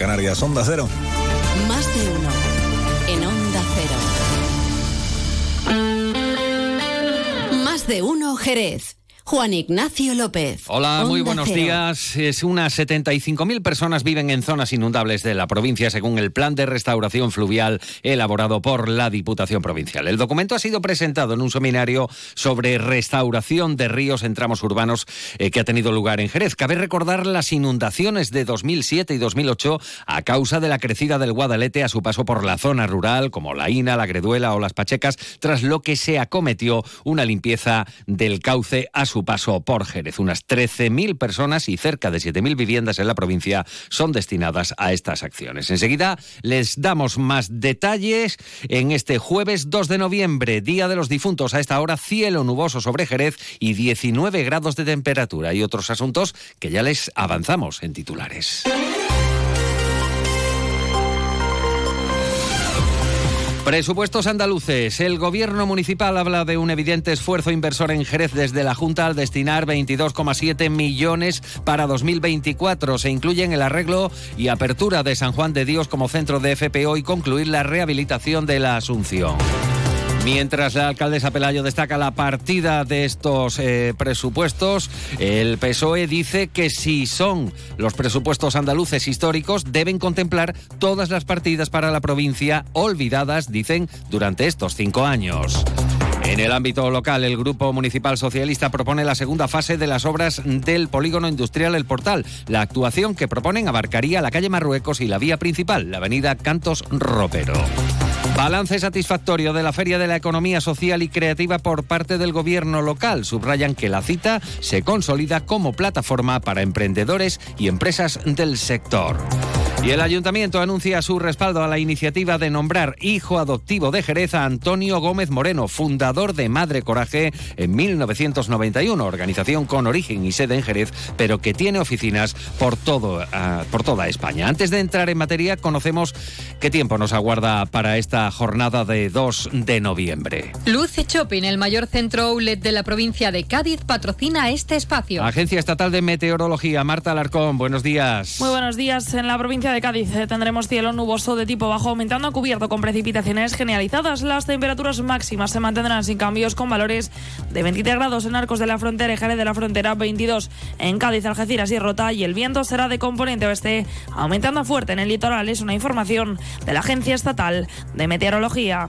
Canarias, Onda Cero. Más de uno. En Onda Cero. Más de uno, Jerez. Juan Ignacio López. Hola, muy buenos días. Es unas 75.000 personas viven en zonas inundables de la provincia según el plan de restauración fluvial elaborado por la Diputación Provincial. El documento ha sido presentado en un seminario sobre restauración de ríos en tramos urbanos eh, que ha tenido lugar en Jerez. Cabe recordar las inundaciones de 2007 y 2008 a causa de la crecida del Guadalete a su paso por la zona rural como la Ina, la Greduela o las Pachecas, tras lo que se acometió una limpieza del cauce a su paso por Jerez. Unas 13.000 personas y cerca de 7.000 viviendas en la provincia son destinadas a estas acciones. Enseguida les damos más detalles en este jueves 2 de noviembre, Día de los Difuntos. A esta hora, cielo nuboso sobre Jerez y 19 grados de temperatura y otros asuntos que ya les avanzamos en titulares. Presupuestos andaluces. El gobierno municipal habla de un evidente esfuerzo inversor en Jerez desde la Junta al destinar 22,7 millones para 2024. Se incluyen el arreglo y apertura de San Juan de Dios como centro de FPO y concluir la rehabilitación de la Asunción. Mientras la alcaldesa Pelayo destaca la partida de estos eh, presupuestos, el PSOE dice que si son los presupuestos andaluces históricos, deben contemplar todas las partidas para la provincia olvidadas, dicen, durante estos cinco años. En el ámbito local, el Grupo Municipal Socialista propone la segunda fase de las obras del polígono industrial El Portal. La actuación que proponen abarcaría la calle Marruecos y la vía principal, la avenida Cantos Ropero. Balance satisfactorio de la Feria de la Economía Social y Creativa por parte del gobierno local. Subrayan que la cita se consolida como plataforma para emprendedores y empresas del sector. Y el ayuntamiento anuncia su respaldo a la iniciativa de nombrar hijo adoptivo de Jerez a Antonio Gómez Moreno, fundador de Madre Coraje en 1991, organización con origen y sede en Jerez, pero que tiene oficinas por, todo, uh, por toda España. Antes de entrar en materia, conocemos qué tiempo nos aguarda para esta jornada de 2 de noviembre. Luce Shopping, el mayor centro outlet de la provincia de Cádiz, patrocina este espacio. Agencia Estatal de Meteorología, Marta Alarcón, buenos días. Muy buenos días. En la provincia de Cádiz eh, tendremos cielo nuboso de tipo bajo, aumentando a cubierto con precipitaciones generalizadas. Las temperaturas máximas se mantendrán sin cambios con valores de 23 grados en Arcos de la Frontera y Jerez de la Frontera, 22 en Cádiz, Algeciras y Rota. Y el viento será de componente oeste, aumentando fuerte en el litoral. Es una información de la Agencia Estatal de Meteorología.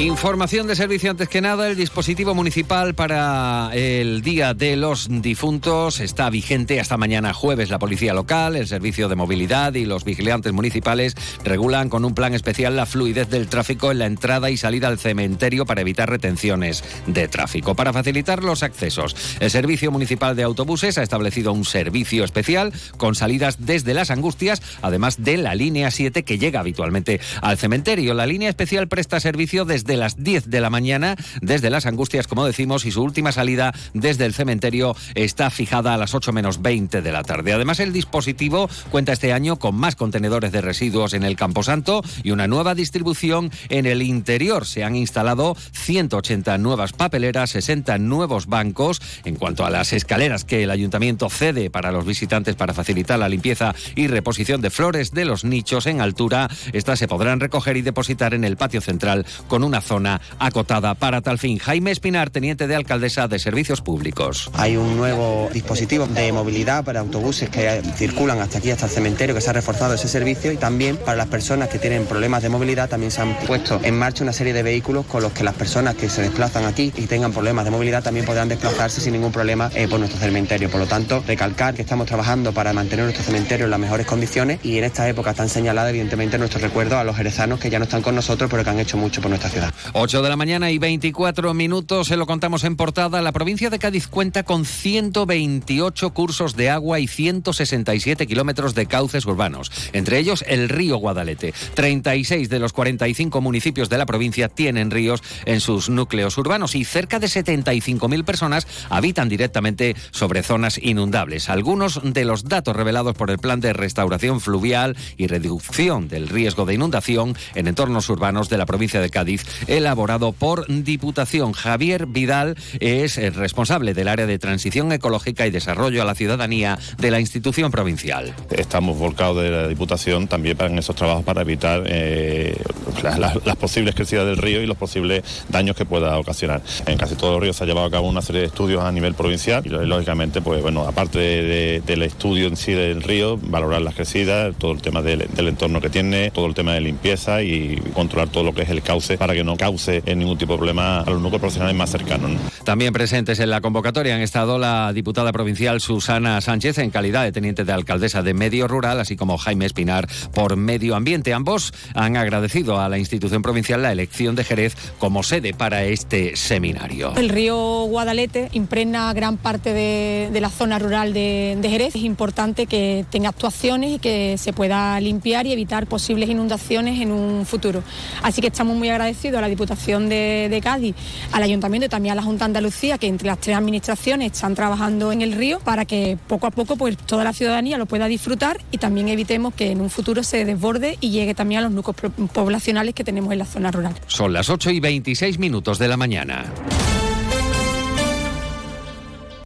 Información de servicio antes que nada, el dispositivo municipal para el Día de los Difuntos está vigente hasta mañana jueves. La policía local, el servicio de movilidad y los vigilantes municipales regulan con un plan especial la fluidez del tráfico en la entrada y salida al cementerio para evitar retenciones de tráfico. Para facilitar los accesos, el servicio municipal de autobuses ha establecido un servicio especial con salidas desde las Angustias, además de la línea 7 que llega habitualmente al cementerio. La línea especial presta servicio desde las 10 de la mañana, desde las Angustias, como decimos, y su última salida desde el cementerio está fijada a las 8 menos 20 de la tarde. Además, el dispositivo cuenta este año con más contenedores de residuos en el Camposanto y una nueva distribución en el interior. Se han instalado 180 nuevas papeleras, 60 nuevos bancos. En cuanto a las escaleras que el ayuntamiento cede para los visitantes para facilitar la limpieza y reposición de flores de los nichos en altura, estas se podrán recoger y depositar en el patio central con una zona acotada para tal fin. Jaime Espinar, teniente de alcaldesa de Servicios Públicos. Hay un nuevo dispositivo de movilidad para autobuses que circulan hasta aquí, hasta el cementerio, que se ha reforzado ese servicio y también para las personas que tienen problemas de movilidad también se han puesto en marcha una serie de vehículos con los que las personas que se desplazan aquí y tengan problemas de movilidad también podrán desplazarse sin ningún problema eh, por nuestro cementerio. Por lo tanto, recalcar que estamos trabajando para mantener nuestro cementerio en las mejores condiciones y en esta época tan señalada, evidentemente, nuestro recuerdo a los jerezanos que ya no están con nosotros pero que han hecho mucho por nuestra ciudad. Sevilla. 8 de la mañana y 24 minutos, se lo contamos en portada. La provincia de Cádiz cuenta con 128 cursos de agua y 167 kilómetros de cauces urbanos, entre ellos el río Guadalete. 36 de los 45 municipios de la provincia tienen ríos en sus núcleos urbanos y cerca de 75.000 personas habitan directamente sobre zonas inundables. Algunos de los datos revelados por el Plan de Restauración Fluvial y Reducción del Riesgo de Inundación en entornos urbanos de la provincia de Cádiz, elaborado por Diputación. Javier Vidal es el responsable del área de transición ecológica y desarrollo a la ciudadanía de la institución provincial. Estamos volcados de la Diputación también en esos trabajos para evitar eh, las posibles crecidas del río y los posibles daños que pueda ocasionar. En casi todos los ríos se ha llevado a cabo una serie de estudios a nivel provincial y lógicamente, pues bueno, aparte del estudio en sí del río, valorar las crecidas, todo el tema del, entorno que tiene, todo el tema de limpieza y controlar todo lo que es el cauce para que no cause ningún tipo de problema a los núcleos profesionales más cercanos. También presentes en la convocatoria han estado la diputada provincial Susana Sánchez en calidad de teniente de alcaldesa de Medio Rural, así como Jaime Espinar por Medio Ambiente. Ambos han agradecido a la institución provincial la elección de Jerez como sede para este seminario. El río Guadalete impregna gran parte de, la zona rural de, Jerez. Es importante que tenga actuaciones y que se pueda limpiar y evitar posibles inundaciones en un futuro. Así que estamos muy agradecidos a la Diputación de, Cádiz, al Ayuntamiento y también a la Junta de Andalucía, que entre las tres administraciones están trabajando en el río para que poco a poco pues, toda la ciudadanía lo pueda disfrutar y también evitemos que en un futuro se desborde y llegue también a los núcleos poblacionales que tenemos en la zona rural. Son las 8 y 26 minutos de la mañana.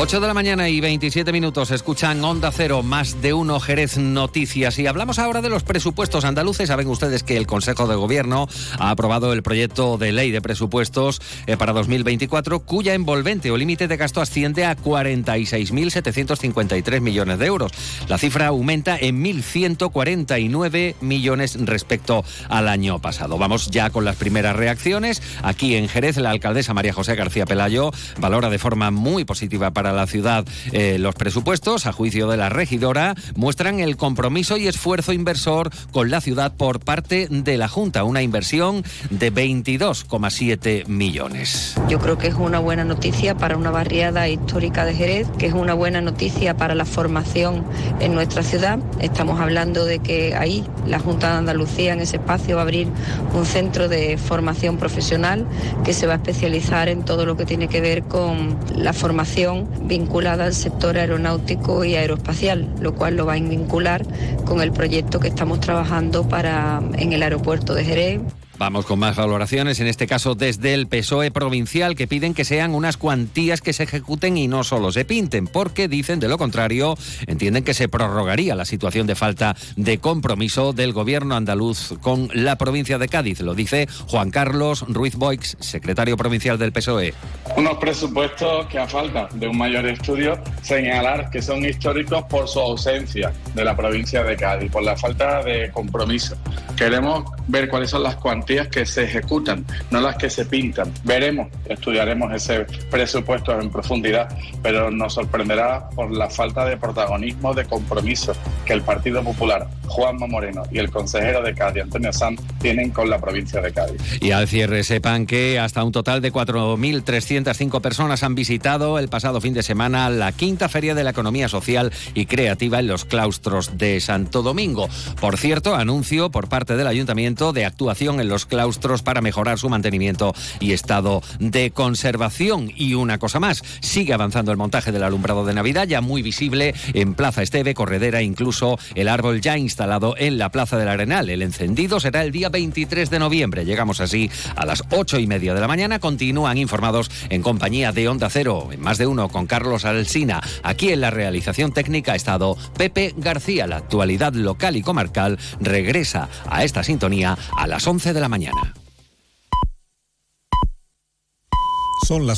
8 de la mañana y 27 minutos escuchan Onda Cero, más de uno Jerez Noticias. Y hablamos ahora de los presupuestos andaluces. Saben ustedes que el Consejo de Gobierno ha aprobado el proyecto de ley de presupuestos eh, para 2024, cuya envolvente o límite de gasto asciende a 46.753 millones de euros. La cifra aumenta en 1.149 millones respecto al año pasado. Vamos ya con las primeras reacciones. Aquí en Jerez, la alcaldesa María José García Pelayo valora de forma muy positiva para la ciudad. Eh, los presupuestos, a juicio de la regidora, muestran el compromiso y esfuerzo inversor con la ciudad por parte de la Junta, una inversión de 22,7 millones. Yo creo que es una buena noticia para una barriada histórica de Jerez, que es una buena noticia para la formación en nuestra ciudad. Estamos hablando de que ahí la Junta de Andalucía en ese espacio va a abrir un centro de formación profesional que se va a especializar en todo lo que tiene que ver con la formación vinculada al sector aeronáutico y aeroespacial, lo cual lo va a vincular con el proyecto que estamos trabajando para en el aeropuerto de Jerez. Vamos con más valoraciones, en este caso desde el PSOE provincial, que piden que sean unas cuantías que se ejecuten y no solo se pinten, porque dicen de lo contrario, entienden que se prorrogaría la situación de falta de compromiso del gobierno andaluz con la provincia de Cádiz. Lo dice Juan Carlos Ruiz Boix, secretario provincial del PSOE. Unos presupuestos que a falta de un mayor estudio señalar que son históricos por su ausencia de la provincia de Cádiz, por la falta de compromiso. Queremos ver cuáles son las cuantías que se ejecutan, no las que se pintan. Veremos, estudiaremos ese presupuesto en profundidad, pero nos sorprenderá por la falta de protagonismo, de compromiso que el Partido Popular, Juanma Moreno y el consejero de Cádiz, Antonio Sanz, tienen con la provincia de Cádiz. Y al cierre sepan que hasta un total de 4.305 personas han visitado el pasado fin de semana la quinta feria de la economía social y creativa en los claustros de Santo Domingo. Por cierto, anuncio por parte del ayuntamiento de actuación en los claustros para mejorar su mantenimiento y estado de conservación. Y una cosa más, sigue avanzando el montaje del alumbrado de Navidad, ya muy visible en Plaza Esteve, Corredera, incluso el árbol ya instalado en la Plaza del Arenal. El encendido será el día 23 de noviembre. Llegamos así a las ocho y media de la mañana. Continúan informados en compañía de Onda Cero, en más de uno con Carlos Alsina. Aquí en la realización técnica ha estado Pepe García. La actualidad local y comarcal regresa a esta sintonía a las 11 de la mañana. Son las